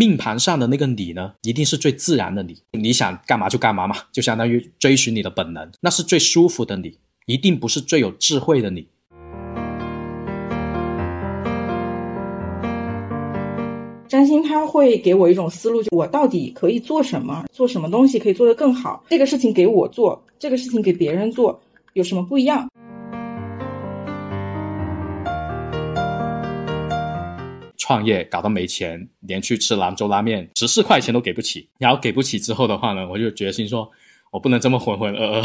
命盘上的那个你呢，一定是最自然的你，你想干嘛就干嘛嘛，就相当于追寻你的本能，那是最舒服的你，一定不是最有智慧的你。占星它会给我一种思路，就我到底可以做什么，做什么东西可以做得更好。这个事情给我做，这个事情给别人做，有什么不一样？创业搞到没钱，连去吃兰州拉面十四块钱都给不起。然后给不起之后的话呢，我就决心说，我不能这么浑浑噩噩。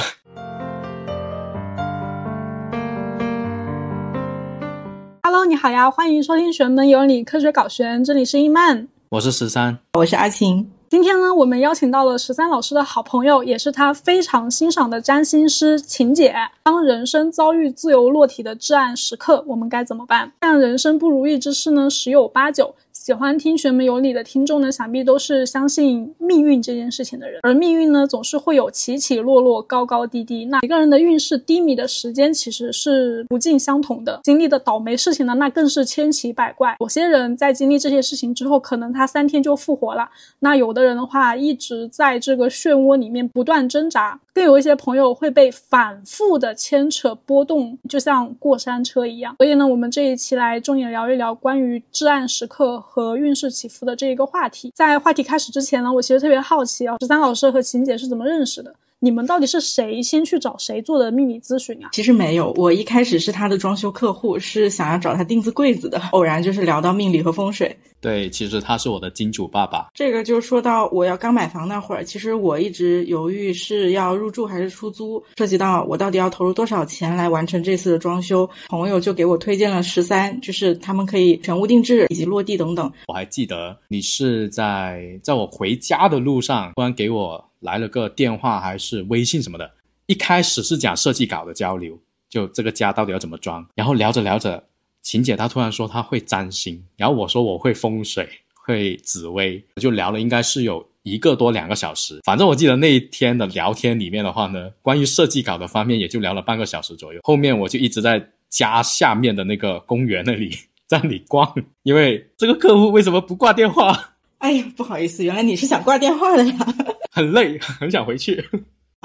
Hello，你好呀，欢迎收听《玄门有你科学搞玄》，这里是伊曼，我是十三，我是阿晴。今天呢，我们邀请到了十三老师的好朋友，也是他非常欣赏的占星师秦姐。当人生遭遇自由落体的至暗时刻，我们该怎么办？但人生不如意之事呢，十有八九。喜欢听玄门有理的听众呢，想必都是相信命运这件事情的人。而命运呢，总是会有起起落落、高高低低。那一个人的运势低迷的时间，其实是不尽相同的。经历的倒霉事情呢，那更是千奇百怪。有些人在经历这些事情之后，可能他三天就复活了。那有的人的话，一直在这个漩涡里面不断挣扎。更有一些朋友会被反复的牵扯波动，就像过山车一样。所以呢，我们这一期来重点聊一聊关于至暗时刻和运势起伏的这一个话题。在话题开始之前呢，我其实特别好奇啊，十三老师和秦姐是怎么认识的？你们到底是谁先去找谁做的命理咨询啊？其实没有，我一开始是他的装修客户，是想要找他定制柜子的。偶然就是聊到命理和风水。对，其实他是我的金主爸爸。这个就说到我要刚买房那会儿，其实我一直犹豫是要入住还是出租，涉及到我到底要投入多少钱来完成这次的装修。朋友就给我推荐了十三，就是他们可以全屋定制以及落地等等。我还记得你是在在我回家的路上，突然给我。来了个电话还是微信什么的，一开始是讲设计稿的交流，就这个家到底要怎么装。然后聊着聊着，琴姐她突然说她会占星，然后我说我会风水，会紫薇，就聊了应该是有一个多两个小时。反正我记得那一天的聊天里面的话呢，关于设计稿的方面也就聊了半个小时左右。后面我就一直在家下面的那个公园那里 在里逛，因为这个客户为什么不挂电话？哎呀，不好意思，原来你是想挂电话的呀。很累，很想回去。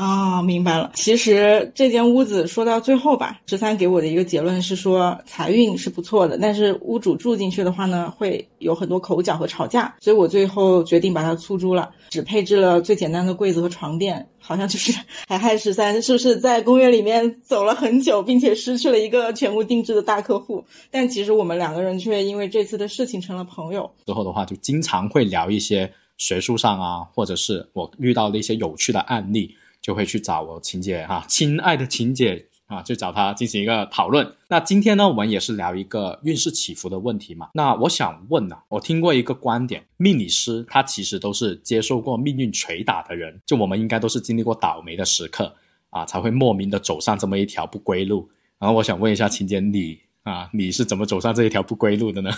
啊，明白了。其实这间屋子说到最后吧，十三给我的一个结论是说财运是不错的，但是屋主住进去的话呢，会有很多口角和吵架，所以我最后决定把它出租了，只配置了最简单的柜子和床垫。好像就是还害十三是不是在公园里面走了很久，并且失去了一个全屋定制的大客户？但其实我们两个人却因为这次的事情成了朋友。之后的话，就经常会聊一些。学术上啊，或者是我遇到的一些有趣的案例，就会去找我琴姐哈，亲爱的琴姐啊，去找她进行一个讨论。那今天呢，我们也是聊一个运势起伏的问题嘛。那我想问呢，我听过一个观点，命理师他其实都是接受过命运捶打的人，就我们应该都是经历过倒霉的时刻啊，才会莫名的走上这么一条不归路。然后我想问一下琴姐，你啊，你是怎么走上这一条不归路的呢？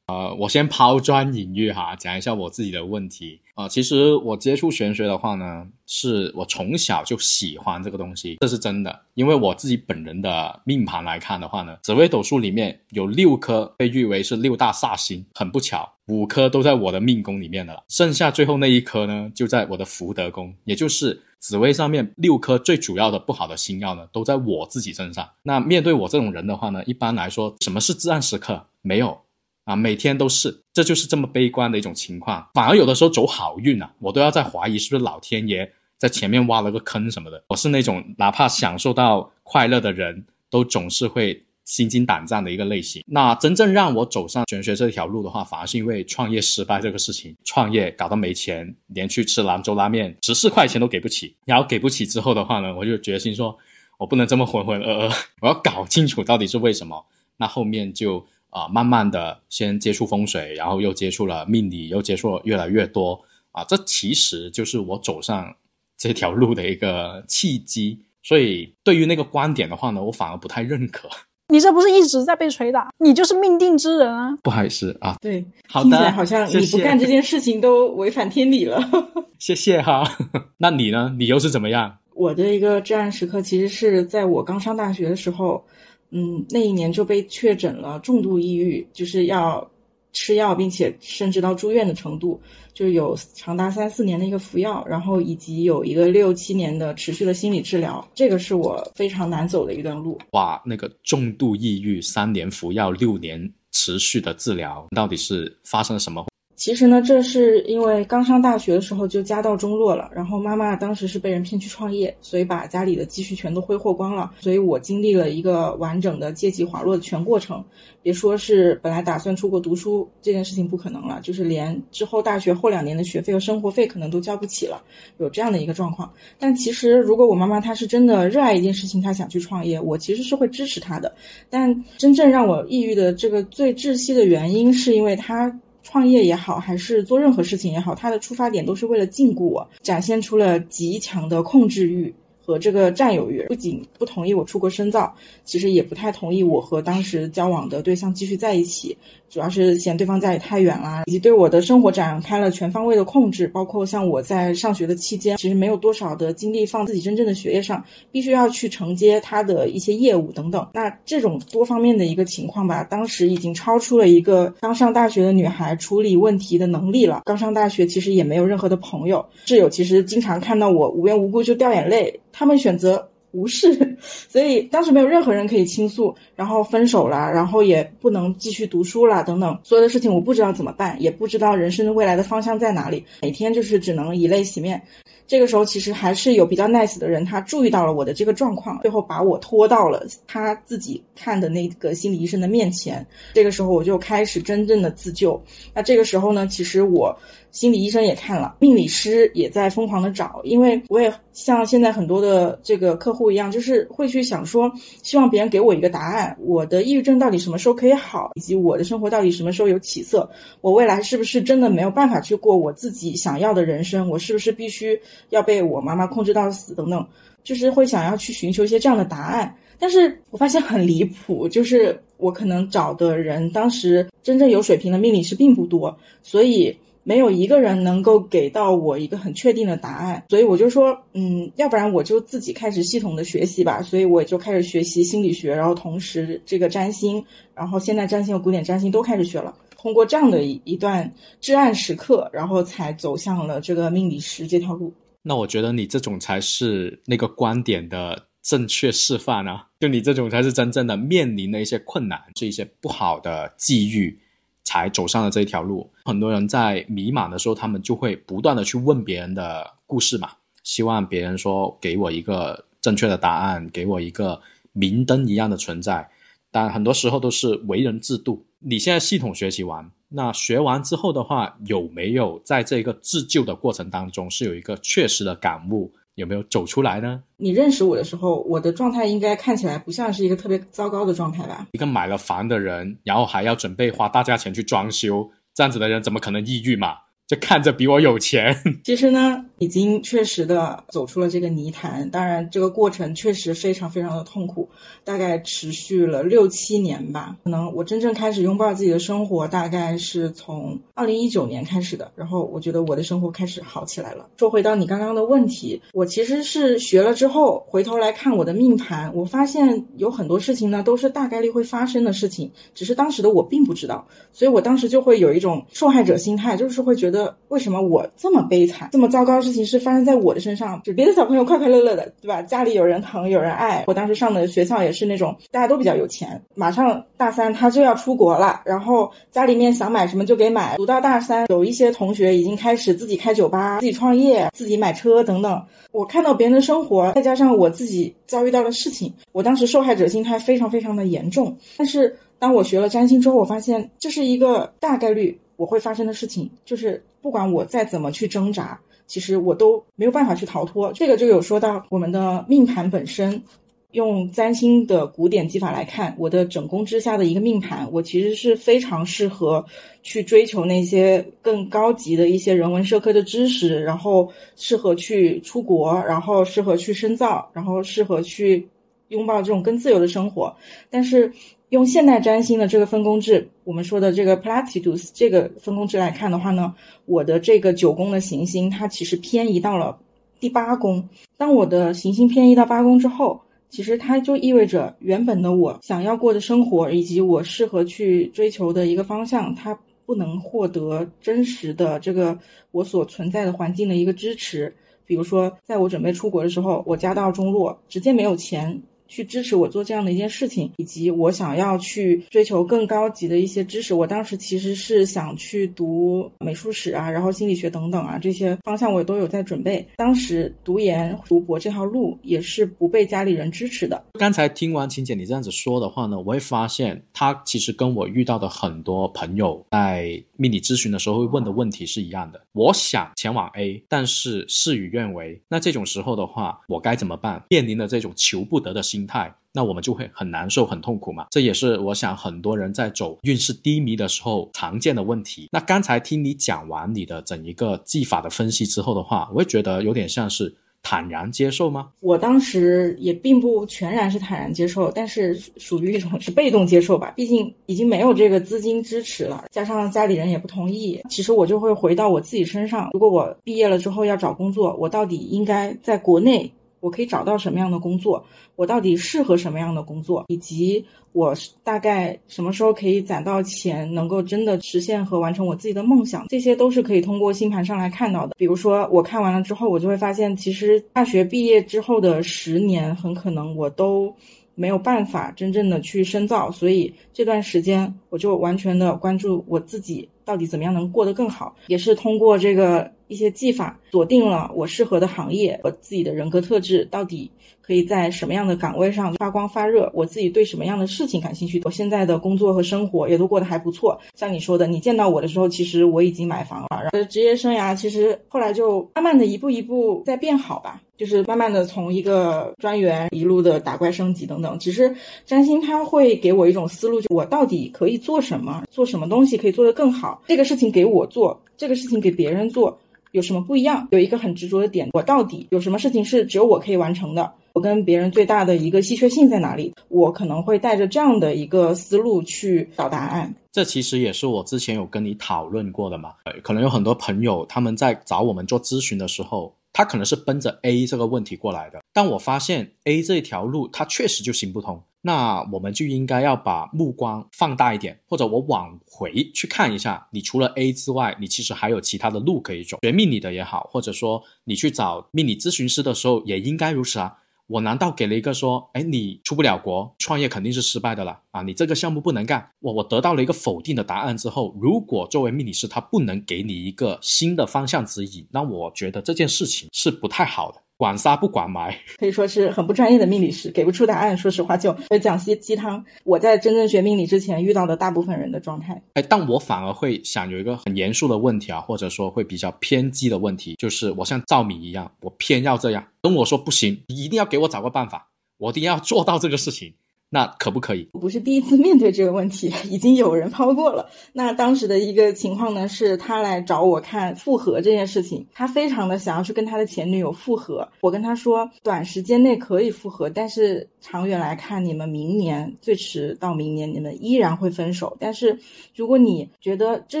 呃，我先抛砖引玉哈，讲一下我自己的问题啊。其实我接触玄学的话呢，是我从小就喜欢这个东西，这是真的。因为我自己本人的命盘来看的话呢，紫微斗数里面有六颗被誉为是六大煞星，很不巧，五颗都在我的命宫里面的了，剩下最后那一颗呢，就在我的福德宫，也就是紫微上面六颗最主要的不好的星耀呢，都在我自己身上。那面对我这种人的话呢，一般来说，什么是至暗时刻？没有。啊，每天都是，这就是这么悲观的一种情况。反而有的时候走好运啊，我都要在怀疑是不是老天爷在前面挖了个坑什么的。我是那种哪怕享受到快乐的人，都总是会心惊胆战的一个类型。那真正让我走上玄学这条路的话，反而是因为创业失败这个事情。创业搞到没钱，连去吃兰州拉面十四块钱都给不起。然后给不起之后的话呢，我就决心说，我不能这么浑浑噩噩，我要搞清楚到底是为什么。那后面就。啊，慢慢的先接触风水，然后又接触了命理，又接触了越来越多啊，这其实就是我走上这条路的一个契机。所以对于那个观点的话呢，我反而不太认可。你这不是一直在被捶打？你就是命定之人啊！不好意思啊，对，好的，好像你不干这件事情都违反天理了。谢谢哈，那你呢？你又是怎么样？我的一个至暗时刻，其实是在我刚上大学的时候。嗯，那一年就被确诊了重度抑郁，就是要吃药，并且甚至到住院的程度，就有长达三四年的一个服药，然后以及有一个六七年的持续的心理治疗，这个是我非常难走的一段路。哇，那个重度抑郁，三年服药，六年持续的治疗，到底是发生了什么？其实呢，这是因为刚上大学的时候就家道中落了，然后妈妈当时是被人骗去创业，所以把家里的积蓄全都挥霍光了，所以我经历了一个完整的阶级滑落的全过程。别说是本来打算出国读书这件事情不可能了，就是连之后大学后两年的学费和生活费可能都交不起了，有这样的一个状况。但其实如果我妈妈她是真的热爱一件事情，她想去创业，我其实是会支持她的。但真正让我抑郁的这个最窒息的原因，是因为她。创业也好，还是做任何事情也好，他的出发点都是为了禁锢我，展现出了极强的控制欲。和这个占有欲。不仅不同意我出国深造，其实也不太同意我和当时交往的对象继续在一起。主要是嫌对方家里太远啦，以及对我的生活展开了全方位的控制，包括像我在上学的期间，其实没有多少的精力放自己真正的学业上，必须要去承接他的一些业务等等。那这种多方面的一个情况吧，当时已经超出了一个刚上大学的女孩处理问题的能力了。刚上大学其实也没有任何的朋友，室友其实经常看到我无缘无故就掉眼泪，他们选择。无视，所以当时没有任何人可以倾诉，然后分手了，然后也不能继续读书了，等等，所有的事情我不知道怎么办，也不知道人生的未来的方向在哪里，每天就是只能以泪洗面。这个时候其实还是有比较 nice 的人，他注意到了我的这个状况，最后把我拖到了他自己看的那个心理医生的面前。这个时候我就开始真正的自救。那这个时候呢，其实我。心理医生也看了，命理师也在疯狂的找，因为我也像现在很多的这个客户一样，就是会去想说，希望别人给我一个答案，我的抑郁症到底什么时候可以好，以及我的生活到底什么时候有起色，我未来是不是真的没有办法去过我自己想要的人生，我是不是必须要被我妈妈控制到死等等，就是会想要去寻求一些这样的答案。但是我发现很离谱，就是我可能找的人，当时真正有水平的命理师并不多，所以。没有一个人能够给到我一个很确定的答案，所以我就说，嗯，要不然我就自己开始系统的学习吧。所以我就开始学习心理学，然后同时这个占星，然后现代占星和古典占星都开始学了。通过这样的一一段至暗时刻，然后才走向了这个命理师这条路。那我觉得你这种才是那个观点的正确示范啊！就你这种才是真正的面临的一些困难，是一些不好的际遇。才走上了这一条路。很多人在迷茫的时候，他们就会不断的去问别人的故事嘛，希望别人说给我一个正确的答案，给我一个明灯一样的存在。但很多时候都是为人自度。你现在系统学习完，那学完之后的话，有没有在这个自救的过程当中是有一个确实的感悟？有没有走出来呢？你认识我的时候，我的状态应该看起来不像是一个特别糟糕的状态吧？一个买了房的人，然后还要准备花大价钱去装修，这样子的人怎么可能抑郁嘛？就看着比我有钱，其实呢，已经确实的走出了这个泥潭。当然，这个过程确实非常非常的痛苦，大概持续了六七年吧。可能我真正开始拥抱自己的生活，大概是从二零一九年开始的。然后，我觉得我的生活开始好起来了。说回到你刚刚的问题，我其实是学了之后，回头来看我的命盘，我发现有很多事情呢，都是大概率会发生的事情，只是当时的我并不知道，所以我当时就会有一种受害者心态，就是会觉得。为什么我这么悲惨，这么糟糕的事情是发生在我的身上？就别的小朋友快快乐乐的，对吧？家里有人疼，有人爱。我当时上的学校也是那种大家都比较有钱，马上大三他就要出国了，然后家里面想买什么就给买。读到大三，有一些同学已经开始自己开酒吧、自己创业、自己买车等等。我看到别人的生活，再加上我自己遭遇到的事情，我当时受害者心态非常非常的严重。但是当我学了占星之后，我发现这是一个大概率。我会发生的事情，就是不管我再怎么去挣扎，其实我都没有办法去逃脱。这个就有说到我们的命盘本身，用占星的古典技法来看，我的整宫之下的一个命盘，我其实是非常适合去追求那些更高级的一些人文社科的知识，然后适合去出国，然后适合去深造，然后适合去拥抱这种更自由的生活。但是。用现代占星的这个分工制，我们说的这个 Placidus 这个分工制来看的话呢，我的这个九宫的行星它其实偏移到了第八宫。当我的行星偏移到八宫之后，其实它就意味着原本的我想要过的生活以及我适合去追求的一个方向，它不能获得真实的这个我所存在的环境的一个支持。比如说，在我准备出国的时候，我家道中落，直接没有钱。去支持我做这样的一件事情，以及我想要去追求更高级的一些知识。我当时其实是想去读美术史啊，然后心理学等等啊，这些方向我也都有在准备。当时读研读博这条路也是不被家里人支持的。刚才听完琴姐你这样子说的话呢，我会发现她其实跟我遇到的很多朋友在命理咨询的时候会问的问题是一样的。我想前往 A，但是事与愿违。那这种时候的话，我该怎么办？面临的这种求不得的心。心态，那我们就会很难受、很痛苦嘛。这也是我想很多人在走运势低迷的时候常见的问题。那刚才听你讲完你的整一个技法的分析之后的话，我会觉得有点像是坦然接受吗？我当时也并不全然是坦然接受，但是属于一种是被动接受吧。毕竟已经没有这个资金支持了，加上家里人也不同意。其实我就会回到我自己身上。如果我毕业了之后要找工作，我到底应该在国内？我可以找到什么样的工作？我到底适合什么样的工作？以及我大概什么时候可以攒到钱，能够真的实现和完成我自己的梦想？这些都是可以通过星盘上来看到的。比如说，我看完了之后，我就会发现，其实大学毕业之后的十年，很可能我都没有办法真正的去深造。所以这段时间，我就完全的关注我自己到底怎么样能过得更好，也是通过这个。一些技法锁定了我适合的行业和自己的人格特质，到底可以在什么样的岗位上发光发热？我自己对什么样的事情感兴趣？我现在的工作和生活也都过得还不错。像你说的，你见到我的时候，其实我已经买房了。然后职业生涯其实后来就慢慢的一步一步在变好吧，就是慢慢的从一个专员一路的打怪升级等等。其实占星它会给我一种思路，就我到底可以做什么，做什么东西可以做得更好？这个事情给我做，这个事情给别人做。有什么不一样？有一个很执着的点，我到底有什么事情是只有我可以完成的？我跟别人最大的一个稀缺性在哪里？我可能会带着这样的一个思路去找答案。这其实也是我之前有跟你讨论过的嘛。可能有很多朋友他们在找我们做咨询的时候，他可能是奔着 A 这个问题过来的，但我发现 A 这条路它确实就行不通。那我们就应该要把目光放大一点，或者我往回去看一下，你除了 A 之外，你其实还有其他的路可以走。学命理的也好，或者说你去找命理咨询师的时候，也应该如此啊。我难道给了一个说，哎，你出不了国，创业肯定是失败的了啊？你这个项目不能干。我我得到了一个否定的答案之后，如果作为命理师他不能给你一个新的方向指引，那我觉得这件事情是不太好的。管杀不管埋，可以说是很不专业的命理师，给不出答案。说实话，就会讲些鸡汤。我在真正学命理之前遇到的大部分人的状态，哎，但我反而会想有一个很严肃的问题啊，或者说会比较偏激的问题，就是我像赵敏一样，我偏要这样，跟我说不行，你一定要给我找个办法，我一定要做到这个事情。那可不可以？我不是第一次面对这个问题，已经有人抛过了。那当时的一个情况呢，是他来找我看复合这件事情，他非常的想要去跟他的前女友复合。我跟他说，短时间内可以复合，但是长远来看，你们明年最迟到明年，你们依然会分手。但是如果你觉得这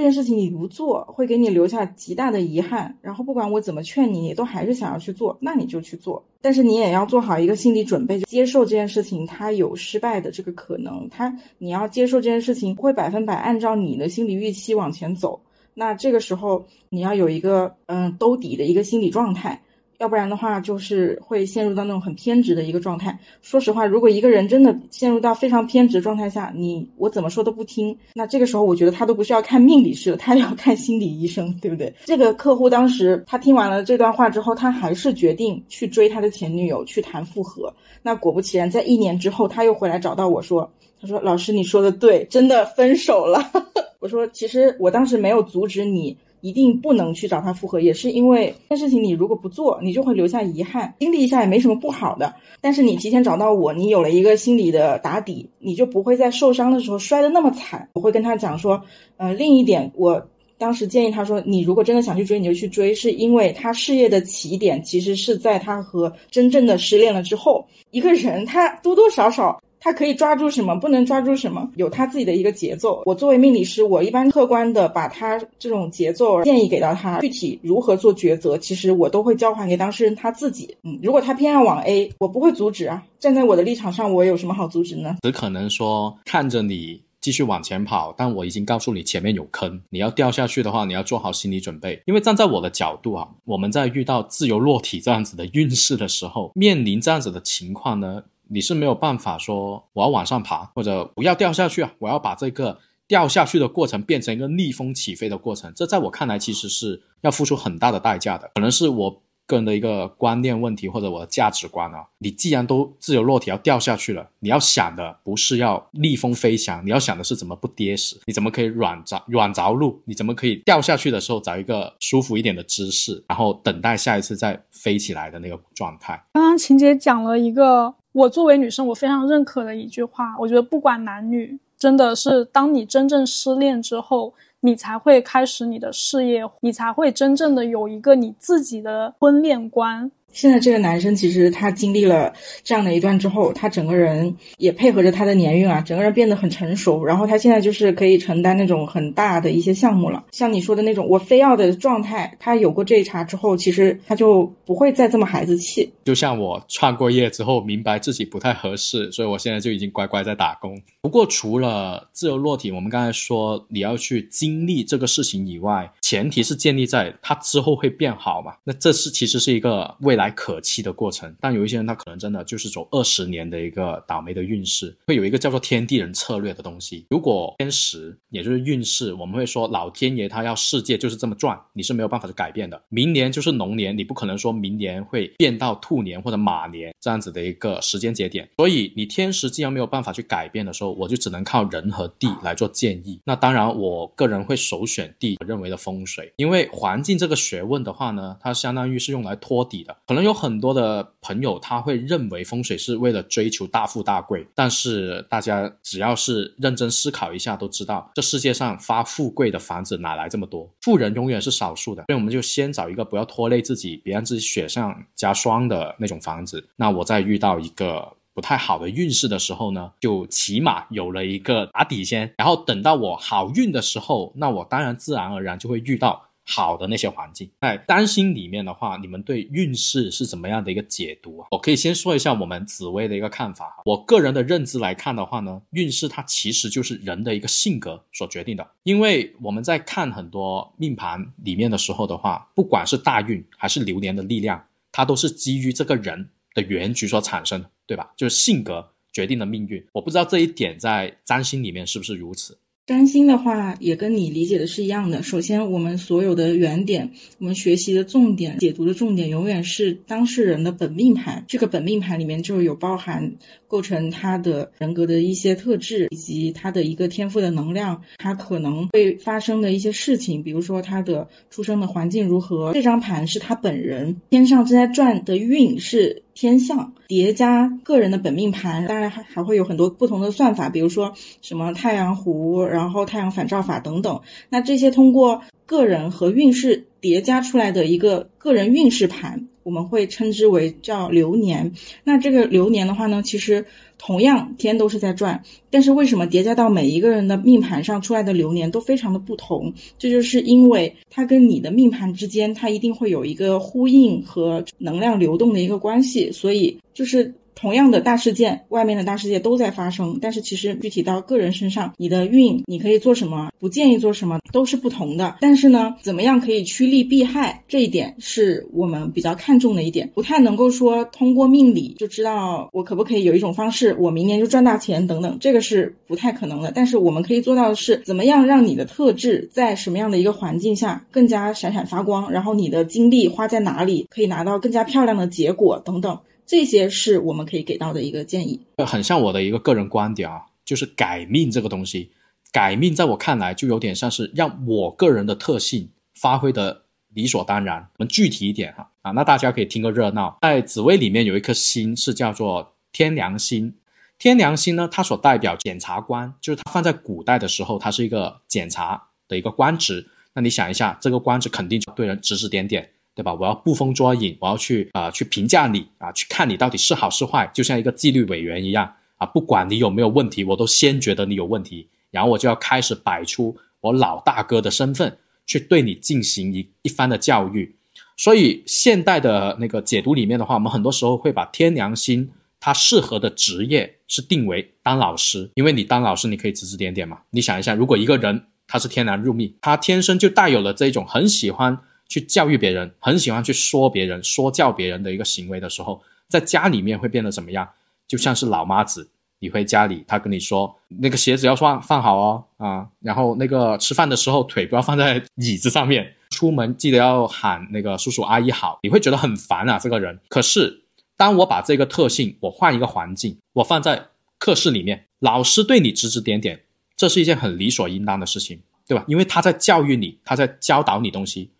件事情你不做会给你留下极大的遗憾，然后不管我怎么劝你，你都还是想要去做，那你就去做。但是你也要做好一个心理准备，接受这件事情，它有失败的这个可能。它你要接受这件事情不会百分百按照你的心理预期往前走。那这个时候你要有一个嗯兜底的一个心理状态。要不然的话，就是会陷入到那种很偏执的一个状态。说实话，如果一个人真的陷入到非常偏执状态下，你我怎么说都不听，那这个时候我觉得他都不是要看命理师了，他要看心理医生，对不对？这个客户当时他听完了这段话之后，他还是决定去追他的前女友，去谈复合。那果不其然，在一年之后，他又回来找到我说：“他说老师，你说的对，真的分手了。”我说：“其实我当时没有阻止你。”一定不能去找他复合，也是因为这件事情你如果不做，你就会留下遗憾。经历一下也没什么不好的，但是你提前找到我，你有了一个心理的打底，你就不会在受伤的时候摔得那么惨。我会跟他讲说，呃，另一点，我当时建议他说，你如果真的想去追，你就去追，是因为他事业的起点其实是在他和真正的失恋了之后。一个人他多多少少。他可以抓住什么，不能抓住什么，有他自己的一个节奏。我作为命理师，我一般客观的把他这种节奏建议给到他，具体如何做抉择，其实我都会交还给当事人他自己。嗯，如果他偏要往 A，我不会阻止啊。站在我的立场上，我有什么好阻止呢？只可能说看着你。继续往前跑，但我已经告诉你前面有坑，你要掉下去的话，你要做好心理准备。因为站在我的角度啊，我们在遇到自由落体这样子的运势的时候，面临这样子的情况呢，你是没有办法说我要往上爬，或者不要掉下去啊，我要把这个掉下去的过程变成一个逆风起飞的过程。这在我看来其实是要付出很大的代价的，可能是我。个人的一个观念问题或者我的价值观啊，你既然都自由落体要掉下去了，你要想的不是要逆风飞翔，你要想的是怎么不跌死，你怎么可以软着软着陆，你怎么可以掉下去的时候找一个舒服一点的姿势，然后等待下一次再飞起来的那个状态。刚刚晴姐讲了一个我作为女生我非常认可的一句话，我觉得不管男女，真的是当你真正失恋之后。你才会开始你的事业，你才会真正的有一个你自己的婚恋观。现在这个男生其实他经历了这样的一段之后，他整个人也配合着他的年运啊，整个人变得很成熟。然后他现在就是可以承担那种很大的一些项目了。像你说的那种我非要的状态，他有过这一茬之后，其实他就不会再这么孩子气。就像我创过业之后，明白自己不太合适，所以我现在就已经乖乖在打工。不过除了自由落体，我们刚才说你要去经历这个事情以外，前提是建立在他之后会变好嘛？那这是其实是一个未来。可期的过程，但有一些人他可能真的就是走二十年的一个倒霉的运势，会有一个叫做天地人策略的东西。如果天时也就是运势，我们会说老天爷他要世界就是这么转，你是没有办法去改变的。明年就是龙年，你不可能说明年会变到兔年或者马年这样子的一个时间节点。所以你天时既然没有办法去改变的时候，我就只能靠人和地来做建议。那当然，我个人会首选地我认为的风水，因为环境这个学问的话呢，它相当于是用来托底的，可能。有很多的朋友他会认为风水是为了追求大富大贵，但是大家只要是认真思考一下，都知道这世界上发富贵的房子哪来这么多？富人永远是少数的，所以我们就先找一个不要拖累自己，别让自己雪上加霜的那种房子。那我在遇到一个不太好的运势的时候呢，就起码有了一个打底先，然后等到我好运的时候，那我当然自然而然就会遇到。好的那些环境，在占星里面的话，你们对运势是怎么样的一个解读啊？我可以先说一下我们紫薇的一个看法。我个人的认知来看的话呢，运势它其实就是人的一个性格所决定的。因为我们在看很多命盘里面的时候的话，不管是大运还是流年的力量，它都是基于这个人的原局所产生的，对吧？就是性格决定了命运。我不知道这一点在占星里面是不是如此。占星的话，也跟你理解的是一样的。首先，我们所有的原点，我们学习的重点、解读的重点，永远是当事人的本命盘。这个本命盘里面就有包含构成他的人格的一些特质，以及他的一个天赋的能量，他可能会发生的一些事情，比如说他的出生的环境如何。这张盘是他本人天上正在转的运是。天象叠加个人的本命盘，当然还还会有很多不同的算法，比如说什么太阳弧，然后太阳反照法等等。那这些通过个人和运势叠加出来的一个个人运势盘。我们会称之为叫流年。那这个流年的话呢，其实同样天都是在转，但是为什么叠加到每一个人的命盘上出来的流年都非常的不同？这就是因为它跟你的命盘之间，它一定会有一个呼应和能量流动的一个关系，所以就是。同样的大事件，外面的大世界都在发生，但是其实具体到个人身上，你的运，你可以做什么，不建议做什么，都是不同的。但是呢，怎么样可以趋利避害，这一点是我们比较看重的一点，不太能够说通过命理就知道我可不可以有一种方式，我明年就赚大钱等等，这个是不太可能的。但是我们可以做到的是，怎么样让你的特质在什么样的一个环境下更加闪闪发光，然后你的精力花在哪里，可以拿到更加漂亮的结果等等。这些是我们可以给到的一个建议，很像我的一个个人观点啊，就是改命这个东西，改命在我看来就有点像是让我个人的特性发挥的理所当然。我们具体一点哈啊，那大家可以听个热闹，在紫薇里面有一颗星是叫做天梁星，天梁星呢，它所代表检察官，就是它放在古代的时候，它是一个检察的一个官职。那你想一下，这个官职肯定就对人指指点点。对吧？我要捕风捉影，我要去啊，去评价你啊，去看你到底是好是坏，就像一个纪律委员一样啊。不管你有没有问题，我都先觉得你有问题，然后我就要开始摆出我老大哥的身份，去对你进行一一番的教育。所以现代的那个解读里面的话，我们很多时候会把天良心他适合的职业是定为当老师，因为你当老师你可以指指点点嘛。你想一下，如果一个人他是天然入命，他天生就带有了这种很喜欢去教育别人、很喜欢去说别人、说教别人的一个行为的时候，在家里面会变得怎么样？就像是老妈子，你回家里，他跟你说那个鞋子要放放好哦啊，然后那个吃饭的时候腿不要放在椅子上面，出门记得要喊那个叔叔阿姨好，你会觉得很烦啊，这个人。可是。当我把这个特性，我换一个环境，我放在课室里面，老师对你指指点点，这是一件很理所应当的事情，对吧？因为他在教育你，他在教导你东西。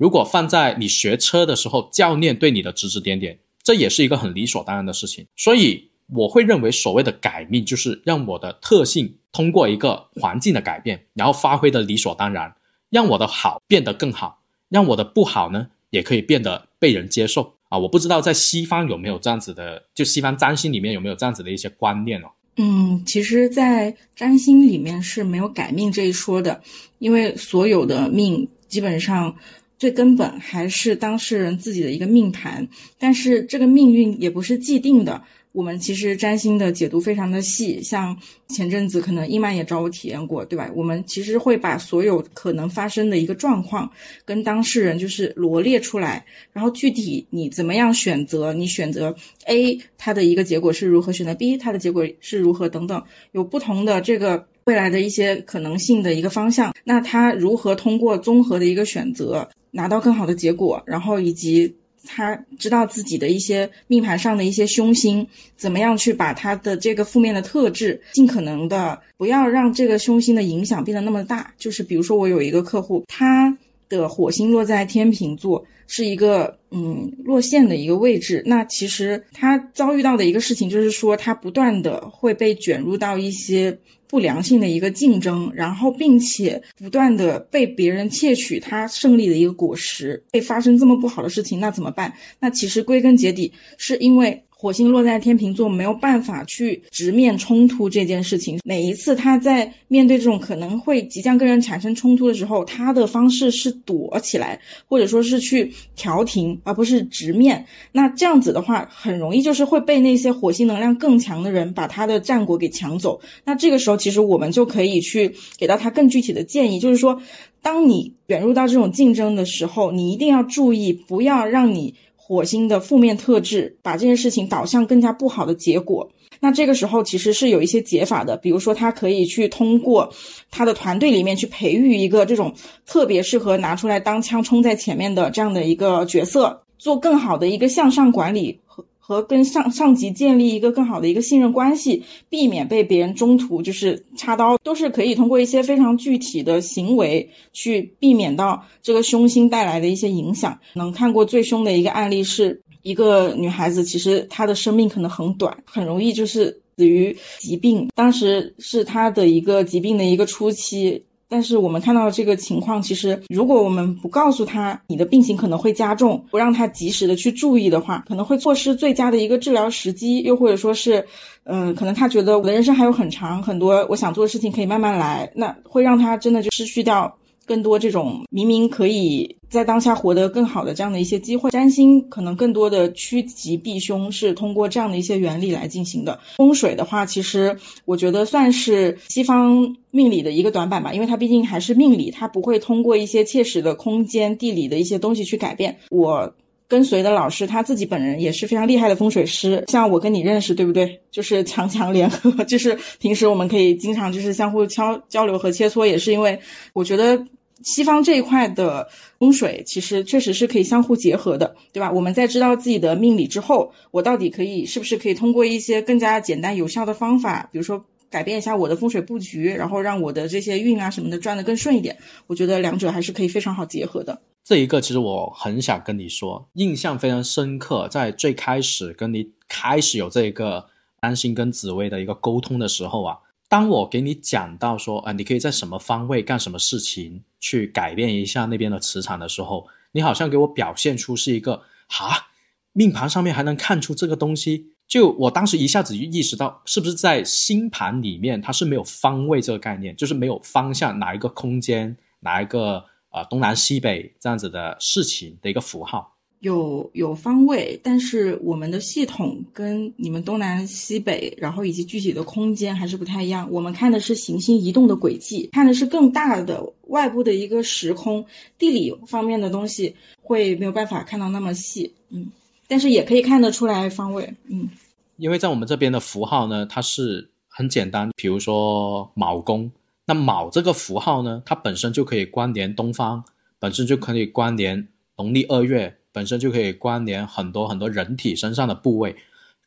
如果放在你学车的时候，教练对你的指指点点，这也是一个很理所当然的事情。所以我会认为，所谓的改命，就是让我的特性通过一个环境的改变，然后发挥的理所当然，让我的好变得更好，让我的不好呢，也可以变得被人接受。啊，我不知道在西方有没有这样子的，就西方占星里面有没有这样子的一些观念哦。嗯，其实，在占星里面是没有改命这一说的，因为所有的命基本上最根本还是当事人自己的一个命盘，但是这个命运也不是既定的。我们其实占星的解读非常的细，像前阵子可能伊曼也找我体验过，对吧？我们其实会把所有可能发生的一个状况跟当事人就是罗列出来，然后具体你怎么样选择，你选择 A，它的一个结果是如何；选择 B，它的结果是如何等等，有不同的这个未来的一些可能性的一个方向。那它如何通过综合的一个选择拿到更好的结果，然后以及。他知道自己的一些命盘上的一些凶星，怎么样去把他的这个负面的特质，尽可能的不要让这个凶星的影响变得那么大。就是比如说，我有一个客户，他的火星落在天平座，是一个嗯落线的一个位置。那其实他遭遇到的一个事情，就是说他不断的会被卷入到一些。不良性的一个竞争，然后并且不断的被别人窃取他胜利的一个果实，会发生这么不好的事情，那怎么办？那其实归根结底是因为。火星落在天秤座，没有办法去直面冲突这件事情。每一次他在面对这种可能会即将跟人产生冲突的时候，他的方式是躲起来，或者说是去调停，而不是直面。那这样子的话，很容易就是会被那些火星能量更强的人把他的战果给抢走。那这个时候，其实我们就可以去给到他更具体的建议，就是说，当你卷入到这种竞争的时候，你一定要注意，不要让你。火星的负面特质把这件事情导向更加不好的结果，那这个时候其实是有一些解法的，比如说他可以去通过他的团队里面去培育一个这种特别适合拿出来当枪冲在前面的这样的一个角色，做更好的一个向上管理和。跟上上级建立一个更好的一个信任关系，避免被别人中途就是插刀，都是可以通过一些非常具体的行为去避免到这个凶星带来的一些影响。能看过最凶的一个案例是一个女孩子，其实她的生命可能很短，很容易就是死于疾病。当时是她的一个疾病的一个初期。但是我们看到这个情况，其实如果我们不告诉他你的病情可能会加重，不让他及时的去注意的话，可能会错失最佳的一个治疗时机，又或者说是，嗯，可能他觉得我的人生还有很长，很多我想做的事情可以慢慢来，那会让他真的就失去掉。更多这种明明可以在当下活得更好的这样的一些机会，占星可能更多的趋吉避凶是通过这样的一些原理来进行的。风水的话，其实我觉得算是西方命理的一个短板吧，因为它毕竟还是命理，它不会通过一些切实的空间、地理的一些东西去改变。我。跟随的老师他自己本人也是非常厉害的风水师，像我跟你认识，对不对？就是强强联合，就是平时我们可以经常就是相互交交流和切磋，也是因为我觉得西方这一块的风水其实确实是可以相互结合的，对吧？我们在知道自己的命理之后，我到底可以是不是可以通过一些更加简单有效的方法，比如说改变一下我的风水布局，然后让我的这些运啊什么的转得更顺一点？我觉得两者还是可以非常好结合的。这一个其实我很想跟你说，印象非常深刻。在最开始跟你开始有这个安心跟紫薇的一个沟通的时候啊，当我给你讲到说，啊，你可以在什么方位干什么事情去改变一下那边的磁场的时候，你好像给我表现出是一个哈，命盘上面还能看出这个东西。就我当时一下子就意识到，是不是在星盘里面它是没有方位这个概念，就是没有方向，哪一个空间，哪一个。啊，东南西北这样子的事情的一个符号，有有方位，但是我们的系统跟你们东南西北，然后以及具体的空间还是不太一样。我们看的是行星移动的轨迹，看的是更大的外部的一个时空，地理方面的东西会没有办法看到那么细，嗯，但是也可以看得出来方位，嗯。因为在我们这边的符号呢，它是很简单，比如说卯宫，那卯这个符号呢，它本身就可以关联东方。本身就可以关联农历二月，本身就可以关联很多很多人体身上的部位，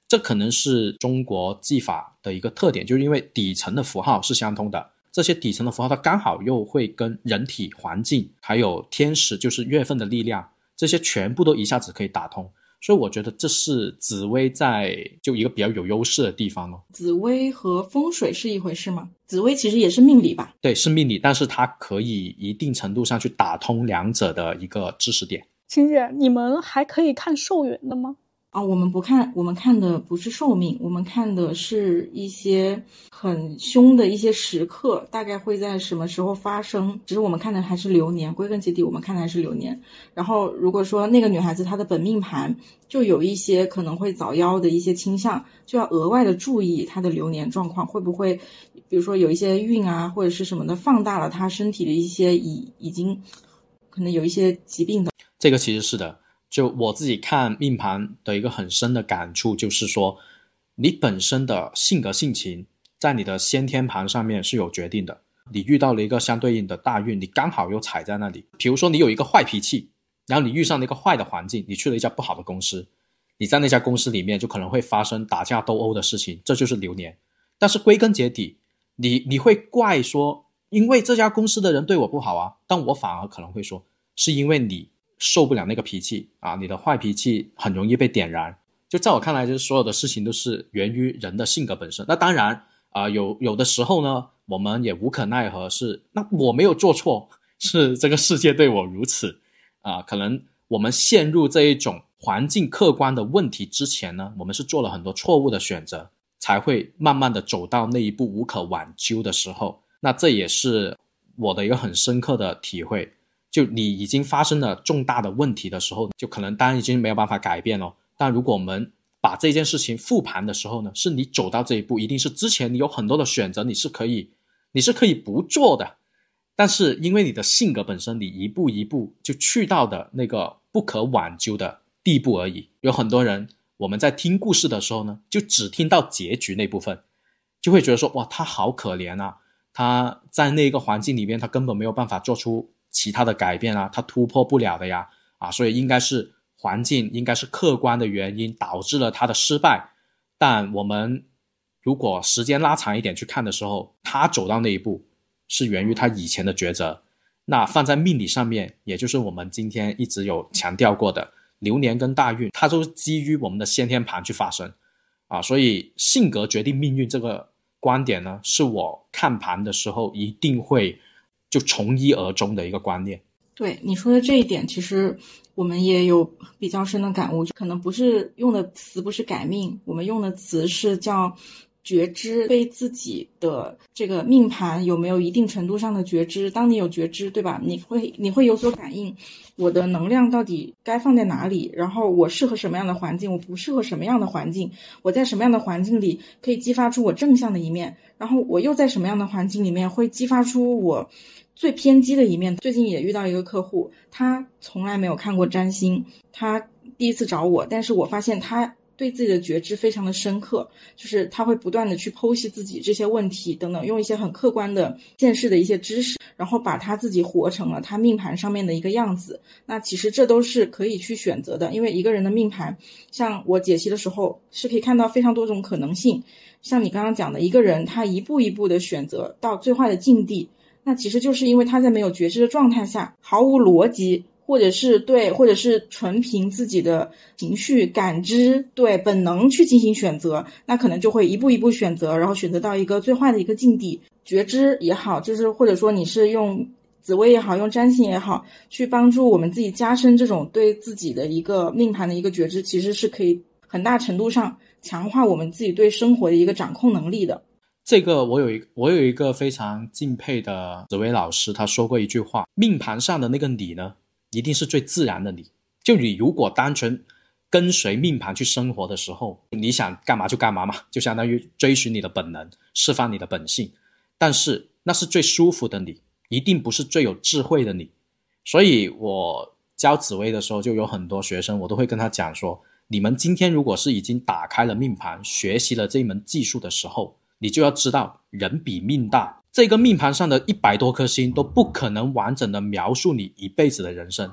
这可能是中国技法的一个特点，就是因为底层的符号是相通的，这些底层的符号它刚好又会跟人体环境还有天时，就是月份的力量，这些全部都一下子可以打通。所以我觉得这是紫薇在就一个比较有优势的地方咯。紫薇和风水是一回事吗？紫薇其实也是命理吧？对，是命理，但是它可以一定程度上去打通两者的一个知识点。晴姐，你们还可以看寿元的吗？啊，我们不看，我们看的不是寿命，我们看的是一些很凶的一些时刻，大概会在什么时候发生。其实我们看的还是流年，归根结底，我们看的还是流年。然后，如果说那个女孩子她的本命盘就有一些可能会早夭的一些倾向，就要额外的注意她的流年状况会不会，比如说有一些孕啊或者是什么的，放大了她身体的一些已已经可能有一些疾病的。这个其实是的。就我自己看命盘的一个很深的感触，就是说，你本身的性格性情，在你的先天盘上面是有决定的。你遇到了一个相对应的大运，你刚好又踩在那里。比如说，你有一个坏脾气，然后你遇上了一个坏的环境，你去了一家不好的公司，你在那家公司里面就可能会发生打架斗殴的事情，这就是流年。但是归根结底，你你会怪说，因为这家公司的人对我不好啊，但我反而可能会说，是因为你。受不了那个脾气啊！你的坏脾气很容易被点燃。就在我看来，就是所有的事情都是源于人的性格本身。那当然啊，有有的时候呢，我们也无可奈何，是那我没有做错，是这个世界对我如此啊。可能我们陷入这一种环境客观的问题之前呢，我们是做了很多错误的选择，才会慢慢的走到那一步无可挽救的时候。那这也是我的一个很深刻的体会。就你已经发生了重大的问题的时候，就可能当然已经没有办法改变了。但如果我们把这件事情复盘的时候呢，是你走到这一步，一定是之前你有很多的选择，你是可以，你是可以不做的。但是因为你的性格本身，你一步一步就去到的那个不可挽救的地步而已。有很多人，我们在听故事的时候呢，就只听到结局那部分，就会觉得说哇，他好可怜啊，他在那个环境里面，他根本没有办法做出。其他的改变啊，他突破不了的呀，啊，所以应该是环境，应该是客观的原因导致了他的失败。但我们如果时间拉长一点去看的时候，他走到那一步是源于他以前的抉择。那放在命理上面，也就是我们今天一直有强调过的流年跟大运，它都是基于我们的先天盘去发生啊。所以性格决定命运这个观点呢，是我看盘的时候一定会。就从一而终的一个观念。对你说的这一点，其实我们也有比较深的感悟。可能不是用的词不是改命，我们用的词是叫觉知，对自己的这个命盘有没有一定程度上的觉知。当你有觉知，对吧？你会你会有所感应，我的能量到底该放在哪里？然后我适合什么样的环境？我不适合什么样的环境？我在什么样的环境里可以激发出我正向的一面？然后我又在什么样的环境里面会激发出我？最偏激的一面，最近也遇到一个客户，他从来没有看过占星，他第一次找我，但是我发现他对自己的觉知非常的深刻，就是他会不断的去剖析自己这些问题等等，用一些很客观的见识的一些知识，然后把他自己活成了他命盘上面的一个样子。那其实这都是可以去选择的，因为一个人的命盘，像我解析的时候是可以看到非常多种可能性，像你刚刚讲的一个人，他一步一步的选择到最坏的境地。那其实就是因为他在没有觉知的状态下，毫无逻辑，或者是对，或者是纯凭自己的情绪感知，对本能去进行选择，那可能就会一步一步选择，然后选择到一个最坏的一个境地。觉知也好，就是或者说你是用紫薇也好，用占星也好，去帮助我们自己加深这种对自己的一个命盘的一个觉知，其实是可以很大程度上强化我们自己对生活的一个掌控能力的。这个我有一我有一个非常敬佩的紫薇老师，他说过一句话：命盘上的那个你呢，一定是最自然的你，就你如果单纯跟随命盘去生活的时候，你想干嘛就干嘛嘛，就相当于追寻你的本能，释放你的本性。但是那是最舒服的你，一定不是最有智慧的你。所以我教紫薇的时候，就有很多学生，我都会跟他讲说：你们今天如果是已经打开了命盘，学习了这一门技术的时候，你就要知道，人比命大。这个命盘上的一百多颗星都不可能完整的描述你一辈子的人生。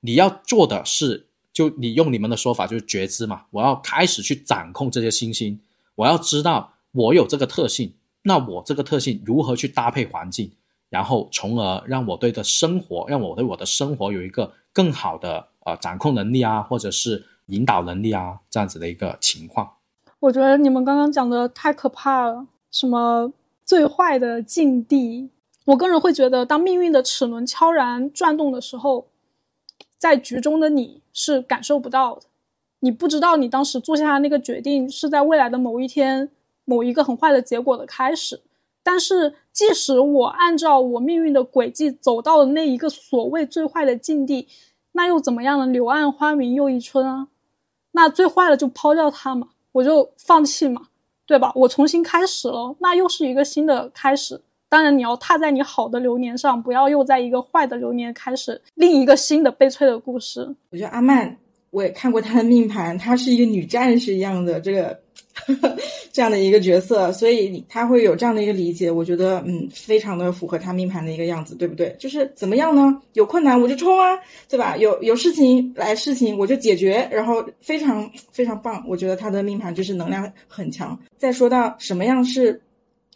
你要做的是，就你用你们的说法就是觉知嘛。我要开始去掌控这些星星，我要知道我有这个特性，那我这个特性如何去搭配环境，然后从而让我对的生活，让我对我的生活有一个更好的呃掌控能力啊，或者是引导能力啊，这样子的一个情况。我觉得你们刚刚讲的太可怕了，什么？最坏的境地，我个人会觉得，当命运的齿轮悄然转动的时候，在局中的你是感受不到的，你不知道你当时做下的那个决定是在未来的某一天某一个很坏的结果的开始。但是，即使我按照我命运的轨迹走到了那一个所谓最坏的境地，那又怎么样呢？柳暗花明又一村啊，那最坏的就抛掉它嘛，我就放弃嘛。对吧？我重新开始了，那又是一个新的开始。当然，你要踏在你好的流年上，不要又在一个坏的流年开始另一个新的悲催的故事。我觉得阿曼，我也看过她的命盘，她是一个女战士一样的这个。这样的一个角色，所以他会有这样的一个理解，我觉得嗯，非常的符合他命盘的一个样子，对不对？就是怎么样呢？有困难我就冲啊，对吧？有有事情来事情我就解决，然后非常非常棒。我觉得他的命盘就是能量很强。再说到什么样是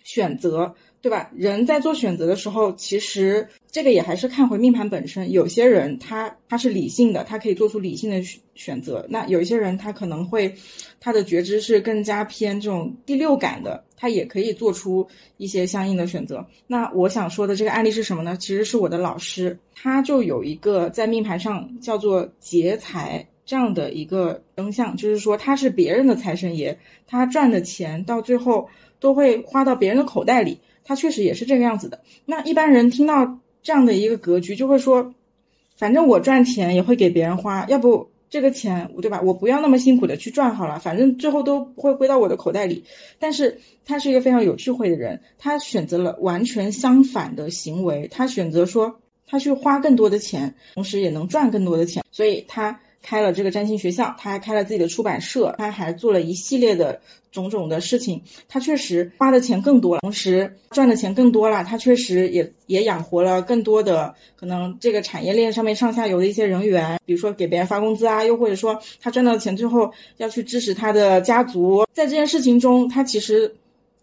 选择。对吧？人在做选择的时候，其实这个也还是看回命盘本身。有些人他他是理性的，他可以做出理性的选择。那有一些人他可能会他的觉知是更加偏这种第六感的，他也可以做出一些相应的选择。那我想说的这个案例是什么呢？其实是我的老师，他就有一个在命盘上叫做劫财这样的一个征象，就是说他是别人的财神爷，他赚的钱到最后都会花到别人的口袋里。他确实也是这个样子的。那一般人听到这样的一个格局，就会说，反正我赚钱也会给别人花，要不这个钱，对吧？我不要那么辛苦的去赚好了，反正最后都会归到我的口袋里。但是他是一个非常有智慧的人，他选择了完全相反的行为，他选择说，他去花更多的钱，同时也能赚更多的钱，所以他。开了这个占星学校，他还开了自己的出版社，他还做了一系列的种种的事情。他确实花的钱更多了，同时赚的钱更多了。他确实也也养活了更多的可能这个产业链上面上下游的一些人员，比如说给别人发工资啊，又或者说他赚到的钱最后要去支持他的家族。在这件事情中，他其实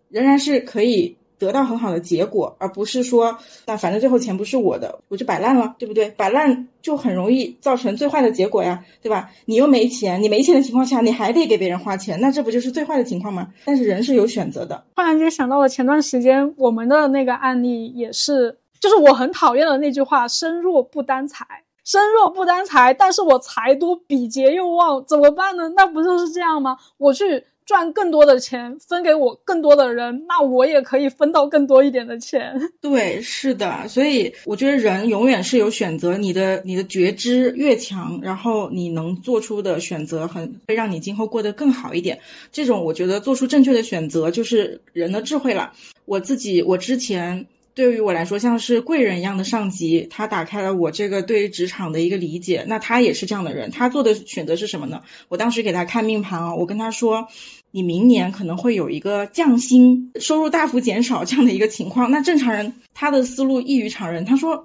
仍然是可以。得到很好的结果，而不是说，那反正最后钱不是我的，我就摆烂了，对不对？摆烂就很容易造成最坏的结果呀，对吧？你又没钱，你没钱的情况下，你还得给别人花钱，那这不就是最坏的情况吗？但是人是有选择的。突然间想到了前段时间我们的那个案例，也是，就是我很讨厌的那句话：身弱不担财，身弱不担财，但是我财多，比劫又旺，怎么办呢？那不就是这样吗？我去。赚更多的钱，分给我更多的人，那我也可以分到更多一点的钱。对，是的，所以我觉得人永远是有选择，你的你的觉知越强，然后你能做出的选择很会让你今后过得更好一点。这种我觉得做出正确的选择就是人的智慧了。我自己，我之前。对于我来说，像是贵人一样的上级，他打开了我这个对于职场的一个理解。那他也是这样的人，他做的选择是什么呢？我当时给他看命盘啊，我跟他说，你明年可能会有一个降薪、收入大幅减少这样的一个情况。那正常人他的思路异于常人，他说，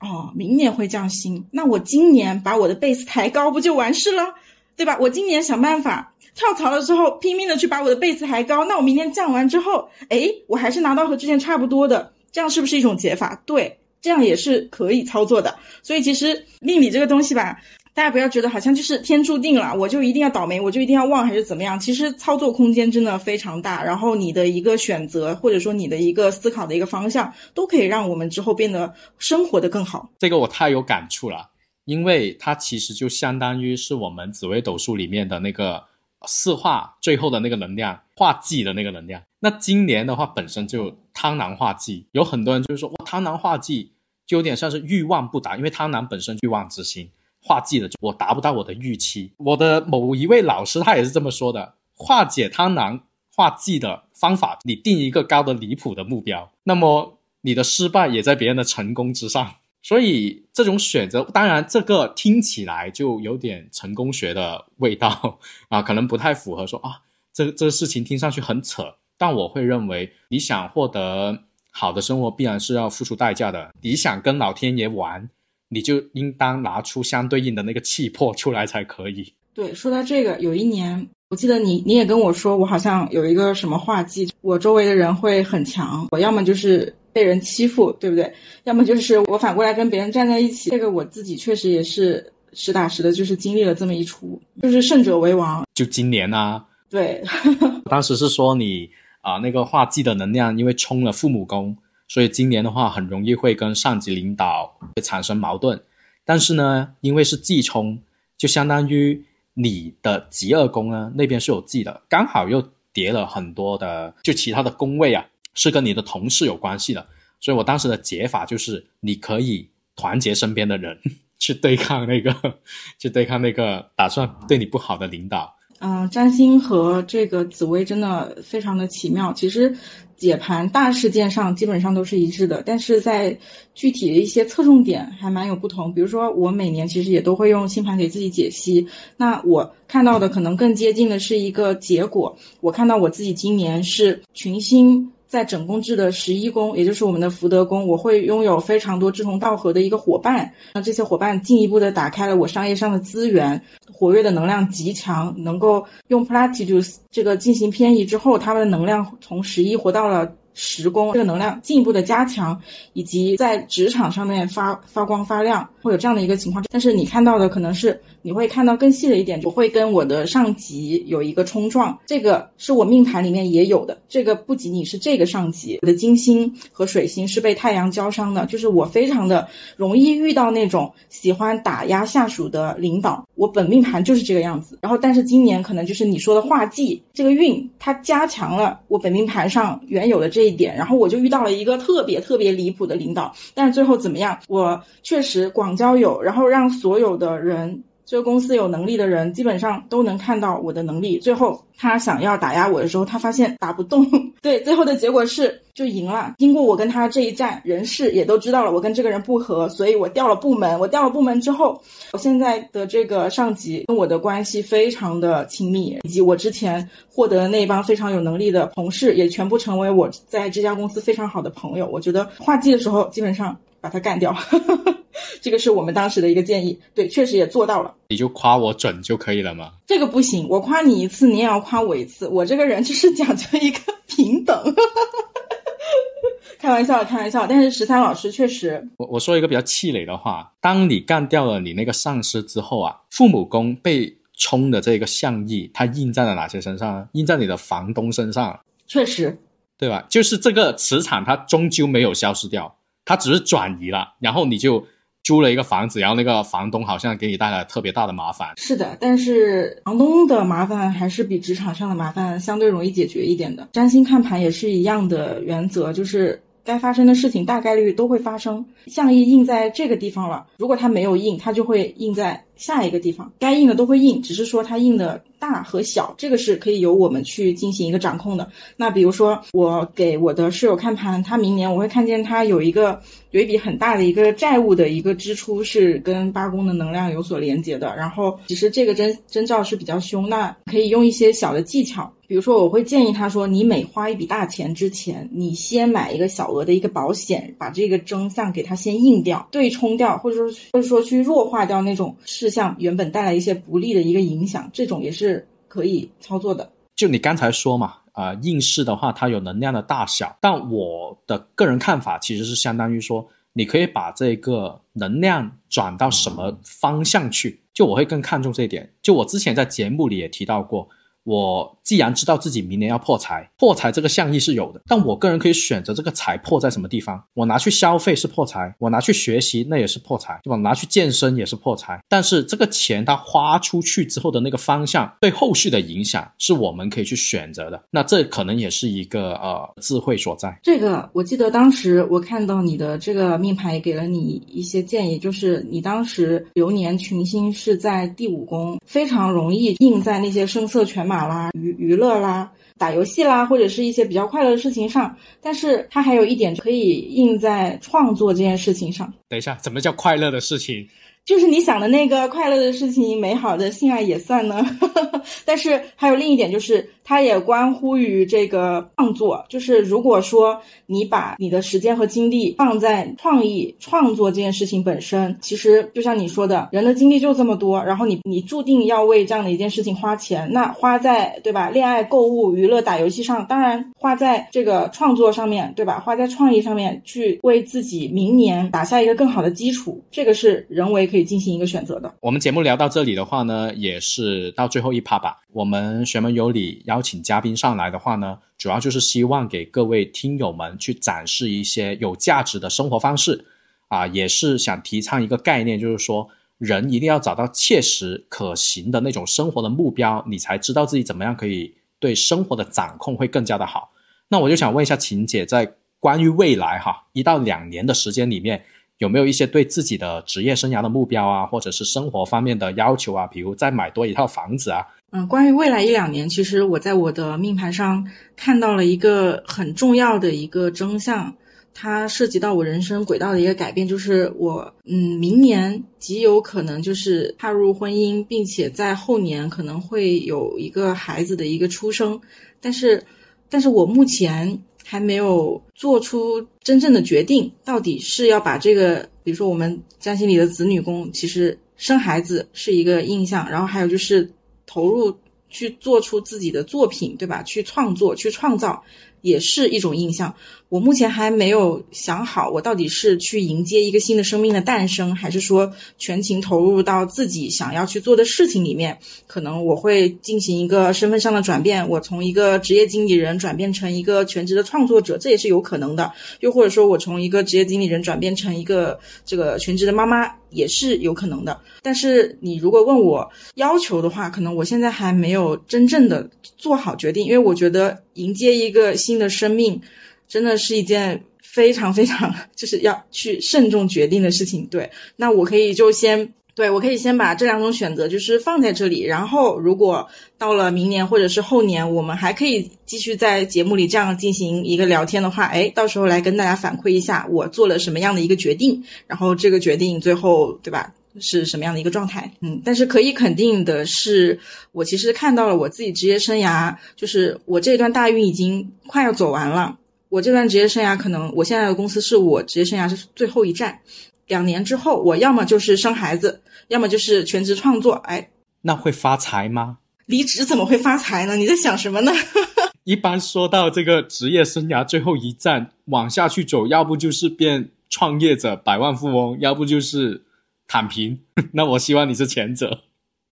哦，明年会降薪，那我今年把我的 base 抬高不就完事了，对吧？我今年想办法跳槽了之后拼命的去把我的 base 抬高，那我明年降完之后，哎，我还是拿到和之前差不多的。这样是不是一种解法？对，这样也是可以操作的。所以其实命理这个东西吧，大家不要觉得好像就是天注定了，我就一定要倒霉，我就一定要旺，还是怎么样？其实操作空间真的非常大。然后你的一个选择，或者说你的一个思考的一个方向，都可以让我们之后变得生活的更好。这个我太有感触了，因为它其实就相当于是我们紫微斗数里面的那个。四化最后的那个能量，化忌的那个能量。那今年的话，本身就贪婪化忌，有很多人就是说，哇，贪婪化忌就有点像是欲望不达，因为贪婪本身欲望之心，化忌的就，我达不到我的预期。我的某一位老师他也是这么说的：化解贪婪化忌的方法，你定一个高的离谱的目标，那么你的失败也在别人的成功之上。所以这种选择，当然这个听起来就有点成功学的味道啊，可能不太符合说啊，这这个事情听上去很扯。但我会认为，你想获得好的生活，必然是要付出代价的。你想跟老天爷玩，你就应当拿出相对应的那个气魄出来才可以。对，说到这个，有一年我记得你你也跟我说，我好像有一个什么画技，我周围的人会很强，我要么就是被人欺负，对不对？要么就是我反过来跟别人站在一起。这个我自己确实也是实打实的，就是经历了这么一出，就是胜者为王。就今年啊，对，当时是说你。啊，那个画技的能量，因为冲了父母宫，所以今年的话很容易会跟上级领导会产生矛盾。但是呢，因为是忌冲，就相当于你的极恶宫呢那边是有忌的，刚好又叠了很多的就其他的宫位啊，是跟你的同事有关系的。所以我当时的解法就是，你可以团结身边的人 去对抗那个，去对抗那个打算对你不好的领导。嗯，占星和这个紫薇真的非常的奇妙。其实解盘大事件上基本上都是一致的，但是在具体的一些侧重点还蛮有不同。比如说，我每年其实也都会用星盘给自己解析，那我看到的可能更接近的是一个结果。我看到我自己今年是群星。在整宫制的十一宫，也就是我们的福德宫，我会拥有非常多志同道合的一个伙伴。那这些伙伴进一步的打开了我商业上的资源，活跃的能量极强，能够用 Platitudes 这个进行偏移之后，他们的能量从十一活到了。十宫这个能量进一步的加强，以及在职场上面发发光发亮，会有这样的一个情况。但是你看到的可能是你会看到更细的一点，我会跟我的上级有一个冲撞，这个是我命盘里面也有的。这个不仅仅是这个上级，我的金星和水星是被太阳交伤的，就是我非常的容易遇到那种喜欢打压下属的领导。我本命盘就是这个样子。然后，但是今年可能就是你说的画技这个运，它加强了我本命盘上原有的这。一点，然后我就遇到了一个特别特别离谱的领导，但是最后怎么样？我确实广交友，然后让所有的人，这个公司有能力的人，基本上都能看到我的能力。最后。他想要打压我的时候，他发现打不动，对，最后的结果是就赢了。经过我跟他这一战，人事也都知道了，我跟这个人不和，所以我调了部门。我调了部门之后，我现在的这个上级跟我的关系非常的亲密，以及我之前获得的那帮非常有能力的同事，也全部成为我在这家公司非常好的朋友。我觉得画技的时候，基本上把他干掉。这个是我们当时的一个建议，对，确实也做到了。你就夸我准就可以了吗？这个不行，我夸你一次，你也要夸我一次。我这个人就是讲究一个平等。开玩笑，开玩笑。但是十三老师确实，我我说一个比较气馁的话：当你干掉了你那个上司之后啊，父母宫被冲的这个象意，它印在了哪些身上？印在你的房东身上。确实，对吧？就是这个磁场，它终究没有消失掉。它只是转移了，然后你就租了一个房子，然后那个房东好像给你带来特别大的麻烦。是的，但是房东的麻烦还是比职场上的麻烦相对容易解决一点的。占星看盘也是一样的原则，就是该发生的事情大概率都会发生。象意印在这个地方了，如果它没有印，它就会印在下一个地方。该印的都会印，只是说它印的。大和小，这个是可以由我们去进行一个掌控的。那比如说，我给我的室友看盘，他明年我会看见他有一个有一笔很大的一个债务的一个支出是跟八宫的能量有所连接的。然后，其实这个征征兆是比较凶，那可以用一些小的技巧，比如说，我会建议他说，你每花一笔大钱之前，你先买一个小额的一个保险，把这个征象给他先印掉，对冲掉，或者说或者说去弱化掉那种事项原本带来一些不利的一个影响，这种也是。可以操作的，就你刚才说嘛，啊，应试的话，它有能量的大小，但我的个人看法其实是相当于说，你可以把这个能量转到什么方向去，就我会更看重这一点。就我之前在节目里也提到过，我既然知道自己明年要破财，破财这个象意是有的，但我个人可以选择这个财破在什么地方。我拿去消费是破财，我拿去学习那也是破财，对吧？拿去健身也是破财。但是这个钱它花出去之后的那个方向，对后续的影响是我们可以去选择的。那这可能也是一个呃智慧所在。这个我记得当时我看到你的这个命盘也给了你一些建议，就是你当时流年群星是在第五宫，非常容易印在那些声色犬马。啦，娱娱乐啦，打游戏啦，或者是一些比较快乐的事情上，但是它还有一点可以印在创作这件事情上。等一下，怎么叫快乐的事情？就是你想的那个快乐的事情，美好的性爱也算呢。但是还有另一点就是。它也关乎于这个创作，就是如果说你把你的时间和精力放在创意创作这件事情本身，其实就像你说的，人的精力就这么多，然后你你注定要为这样的一件事情花钱，那花在对吧？恋爱、购物、娱乐、打游戏上，当然花在这个创作上面对吧？花在创意上面，去为自己明年打下一个更好的基础，这个是人为可可以进行一个选择的。我们节目聊到这里的话呢，也是到最后一趴吧。我们玄门有礼邀请嘉宾上来的话呢，主要就是希望给各位听友们去展示一些有价值的生活方式，啊，也是想提倡一个概念，就是说人一定要找到切实可行的那种生活的目标，你才知道自己怎么样可以对生活的掌控会更加的好。那我就想问一下秦姐，在关于未来哈一到两年的时间里面，有没有一些对自己的职业生涯的目标啊，或者是生活方面的要求啊，比如再买多一套房子啊？嗯，关于未来一两年，其实我在我的命盘上看到了一个很重要的一个征象，它涉及到我人生轨道的一个改变，就是我嗯，明年极有可能就是踏入婚姻，并且在后年可能会有一个孩子的一个出生，但是，但是我目前还没有做出真正的决定，到底是要把这个，比如说我们占星里的子女工，其实生孩子是一个印象，然后还有就是。投入去做出自己的作品，对吧？去创作，去创造，也是一种印象。我目前还没有想好，我到底是去迎接一个新的生命的诞生，还是说全情投入到自己想要去做的事情里面？可能我会进行一个身份上的转变，我从一个职业经理人转变成一个全职的创作者，这也是有可能的。又或者说我从一个职业经理人转变成一个这个全职的妈妈，也是有可能的。但是你如果问我要求的话，可能我现在还没有真正的做好决定，因为我觉得迎接一个新的生命。真的是一件非常非常 就是要去慎重决定的事情。对，那我可以就先对我可以先把这两种选择就是放在这里，然后如果到了明年或者是后年，我们还可以继续在节目里这样进行一个聊天的话，哎，到时候来跟大家反馈一下我做了什么样的一个决定，然后这个决定最后对吧是什么样的一个状态？嗯，但是可以肯定的是，我其实看到了我自己职业生涯，就是我这段大运已经快要走完了。我这段职业生涯，可能我现在的公司是我职业生涯是最后一站。两年之后，我要么就是生孩子，要么就是全职创作。哎，那会发财吗？离职怎么会发财呢？你在想什么呢？一般说到这个职业生涯最后一站往下去走，要不就是变创业者、百万富翁，要不就是躺平。那我希望你是前者。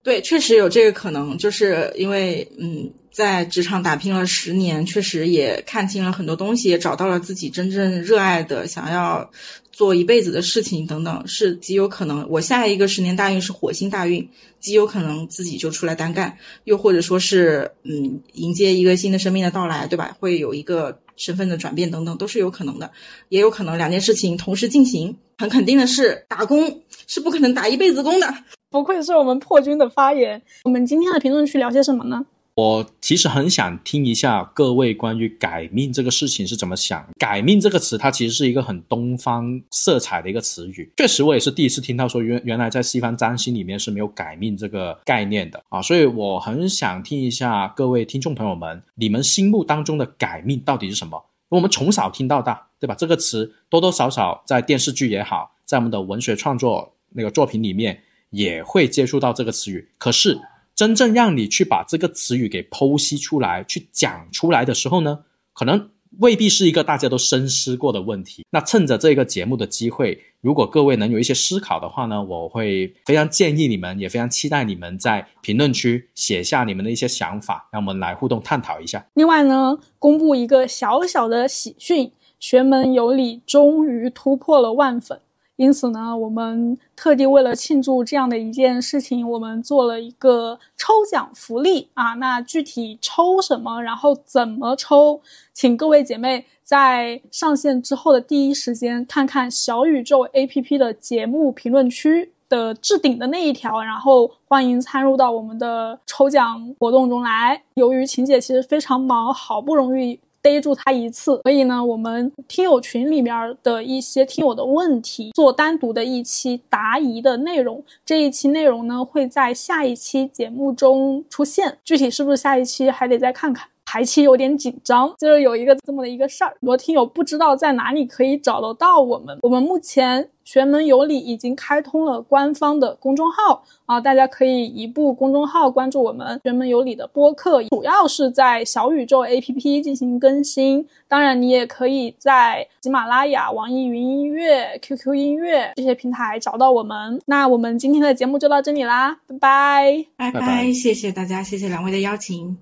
对，确实有这个可能，就是因为嗯。在职场打拼了十年，确实也看清了很多东西，也找到了自己真正热爱的、想要做一辈子的事情等等，是极有可能。我下一个十年大运是火星大运，极有可能自己就出来单干，又或者说是嗯迎接一个新的生命的到来，对吧？会有一个身份的转变等等，都是有可能的。也有可能两件事情同时进行。很肯定的是，打工是不可能打一辈子工的。不愧是我们破军的发言。我们今天的评论区聊些什么呢？我其实很想听一下各位关于改命这个事情是怎么想。改命这个词，它其实是一个很东方色彩的一个词语。确实，我也是第一次听到说原原来在西方占星里面是没有改命这个概念的啊。所以我很想听一下各位听众朋友们，你们心目当中的改命到底是什么？我们从小听到大，对吧？这个词多多少少在电视剧也好，在我们的文学创作那个作品里面也会接触到这个词语。可是。真正让你去把这个词语给剖析出来、去讲出来的时候呢，可能未必是一个大家都深思过的问题。那趁着这个节目的机会，如果各位能有一些思考的话呢，我会非常建议你们，也非常期待你们在评论区写下你们的一些想法，让我们来互动探讨一下。另外呢，公布一个小小的喜讯，学门有理终于突破了万粉。因此呢，我们特地为了庆祝这样的一件事情，我们做了一个抽奖福利啊。那具体抽什么，然后怎么抽，请各位姐妹在上线之后的第一时间看看小宇宙 APP 的节目评论区的置顶的那一条，然后欢迎参入到我们的抽奖活动中来。由于晴姐其实非常忙，好不容易。逮住他一次，所以呢，我们听友群里面的一些听友的问题，做单独的一期答疑的内容。这一期内容呢，会在下一期节目中出现，具体是不是下一期还得再看看。排期有点紧张，就是有一个这么的一个事儿，很多听友不知道在哪里可以找得到我们。我们目前玄门有礼已经开通了官方的公众号啊，大家可以移步公众号关注我们玄门有礼的播客，主要是在小宇宙 APP 进行更新。当然，你也可以在喜马拉雅、网易云音乐、QQ 音乐这些平台找到我们。那我们今天的节目就到这里啦，拜拜，拜拜，谢谢大家，谢谢两位的邀请。